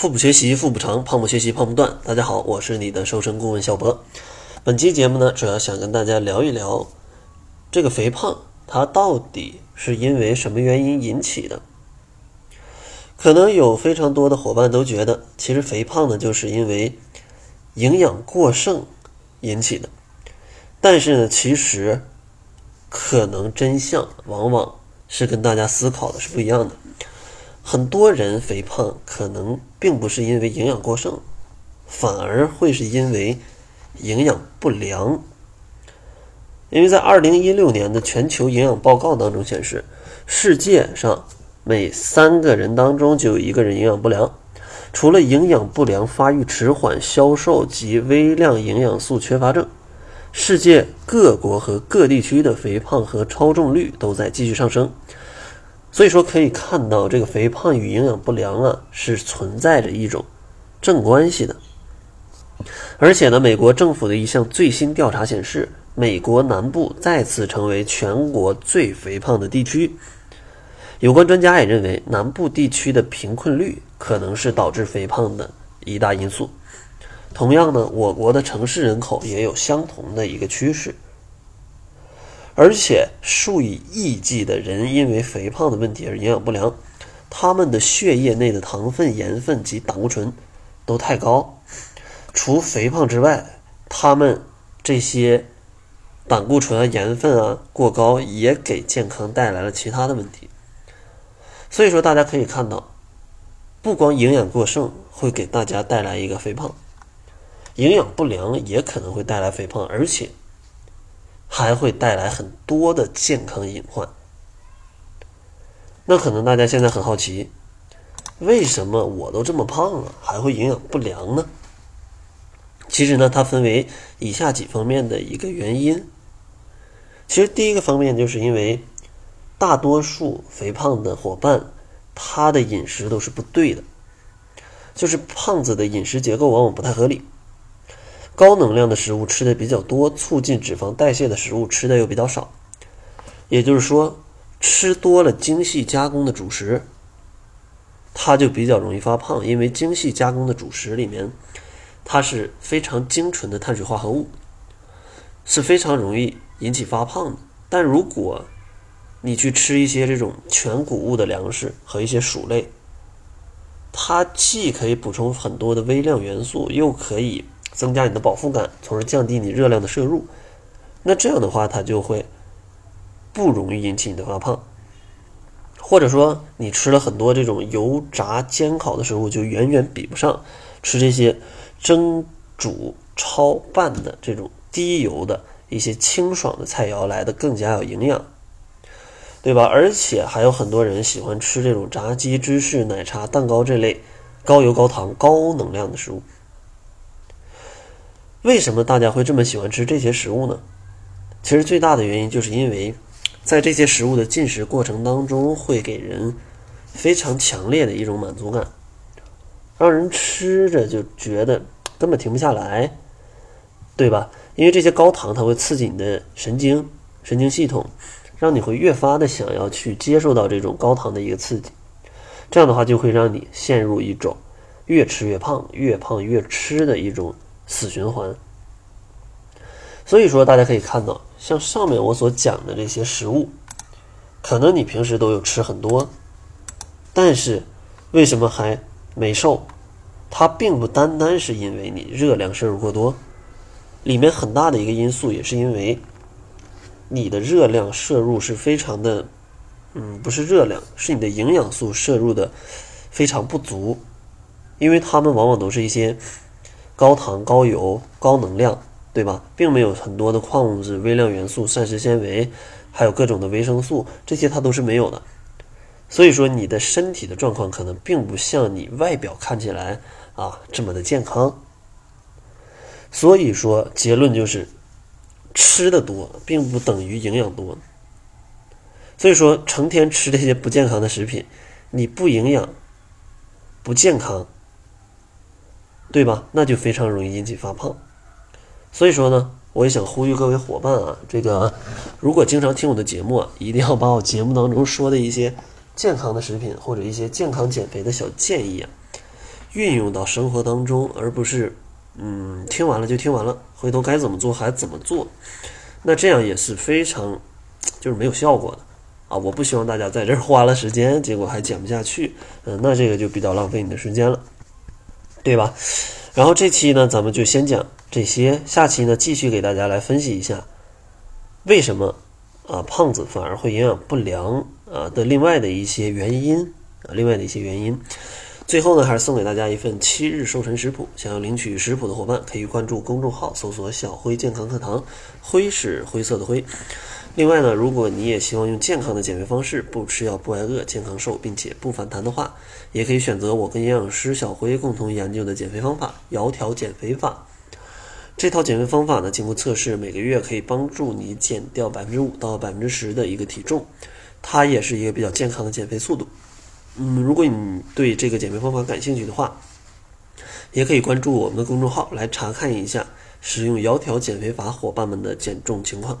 腹部学习腹部长，胖不学习胖不断。大家好，我是你的瘦身顾问小博。本期节目呢，主要想跟大家聊一聊这个肥胖，它到底是因为什么原因引起的？可能有非常多的伙伴都觉得，其实肥胖呢，就是因为营养过剩引起的。但是呢，其实可能真相往往是跟大家思考的是不一样的。很多人肥胖可能并不是因为营养过剩，反而会是因为营养不良。因为在二零一六年的全球营养报告当中显示，世界上每三个人当中就有一个人营养不良。除了营养不良、发育迟缓、消瘦及微量营养素缺乏症，世界各国和各地区的肥胖和超重率都在继续上升。所以说，可以看到这个肥胖与营养不良啊是存在着一种正关系的。而且呢，美国政府的一项最新调查显示，美国南部再次成为全国最肥胖的地区。有关专家也认为，南部地区的贫困率可能是导致肥胖的一大因素。同样呢，我国的城市人口也有相同的一个趋势。而且数以亿计的人因为肥胖的问题而营养不良，他们的血液内的糖分、盐分及胆固醇都太高。除肥胖之外，他们这些胆固醇啊、盐分啊过高，也给健康带来了其他的问题。所以说，大家可以看到，不光营养过剩会给大家带来一个肥胖，营养不良也可能会带来肥胖，而且。还会带来很多的健康隐患。那可能大家现在很好奇，为什么我都这么胖了，还会营养不良呢？其实呢，它分为以下几方面的一个原因。其实第一个方面就是因为大多数肥胖的伙伴，他的饮食都是不对的，就是胖子的饮食结构往往不太合理。高能量的食物吃的比较多，促进脂肪代谢的食物吃的又比较少，也就是说，吃多了精细加工的主食，它就比较容易发胖。因为精细加工的主食里面，它是非常精纯的碳水化合物，是非常容易引起发胖的。但如果你去吃一些这种全谷物的粮食和一些薯类，它既可以补充很多的微量元素，又可以。增加你的饱腹感，从而降低你热量的摄入。那这样的话，它就会不容易引起你的发胖。或者说，你吃了很多这种油炸煎烤的食物，就远远比不上吃这些蒸煮焯拌的这种低油的一些清爽的菜肴来的更加有营养，对吧？而且还有很多人喜欢吃这种炸鸡、芝士、奶茶、蛋糕这类高油、高糖、高能量的食物。为什么大家会这么喜欢吃这些食物呢？其实最大的原因就是因为，在这些食物的进食过程当中，会给人非常强烈的一种满足感，让人吃着就觉得根本停不下来，对吧？因为这些高糖它会刺激你的神经、神经系统，让你会越发的想要去接受到这种高糖的一个刺激，这样的话就会让你陷入一种越吃越胖、越胖越吃的一种。死循环。所以说，大家可以看到，像上面我所讲的这些食物，可能你平时都有吃很多，但是为什么还没瘦？它并不单单是因为你热量摄入过多，里面很大的一个因素也是因为你的热量摄入是非常的，嗯，不是热量，是你的营养素摄入的非常不足，因为它们往往都是一些。高糖、高油、高能量，对吧？并没有很多的矿物质、微量元素、膳食纤维，还有各种的维生素，这些它都是没有的。所以说，你的身体的状况可能并不像你外表看起来啊这么的健康。所以说，结论就是，吃的多并不等于营养多。所以说，成天吃这些不健康的食品，你不营养、不健康。对吧？那就非常容易引起发胖。所以说呢，我也想呼吁各位伙伴啊，这个如果经常听我的节目啊，一定要把我节目当中说的一些健康的食品或者一些健康减肥的小建议啊，运用到生活当中，而不是嗯听完了就听完了，回头该怎么做还怎么做，那这样也是非常就是没有效果的啊！我不希望大家在这儿花了时间，结果还减不下去，嗯，那这个就比较浪费你的时间了，对吧？然后这期呢，咱们就先讲这些，下期呢继续给大家来分析一下为什么啊胖子反而会营养不良啊的另外的一些原因啊，另外的一些原因。最后呢，还是送给大家一份七日瘦身食谱。想要领取食谱的伙伴，可以关注公众号，搜索“小辉健康课堂”，灰是灰色的灰。另外呢，如果你也希望用健康的减肥方式，不吃药不挨饿，健康瘦，并且不反弹的话，也可以选择我跟营养师小辉共同研究的减肥方法——窈窕减肥法。这套减肥方法呢，经过测试，每个月可以帮助你减掉百分之五到百分之十的一个体重，它也是一个比较健康的减肥速度。嗯，如果你对这个减肥方法感兴趣的话，也可以关注我们的公众号来查看一下使用窈窕减肥法伙伴们的减重情况。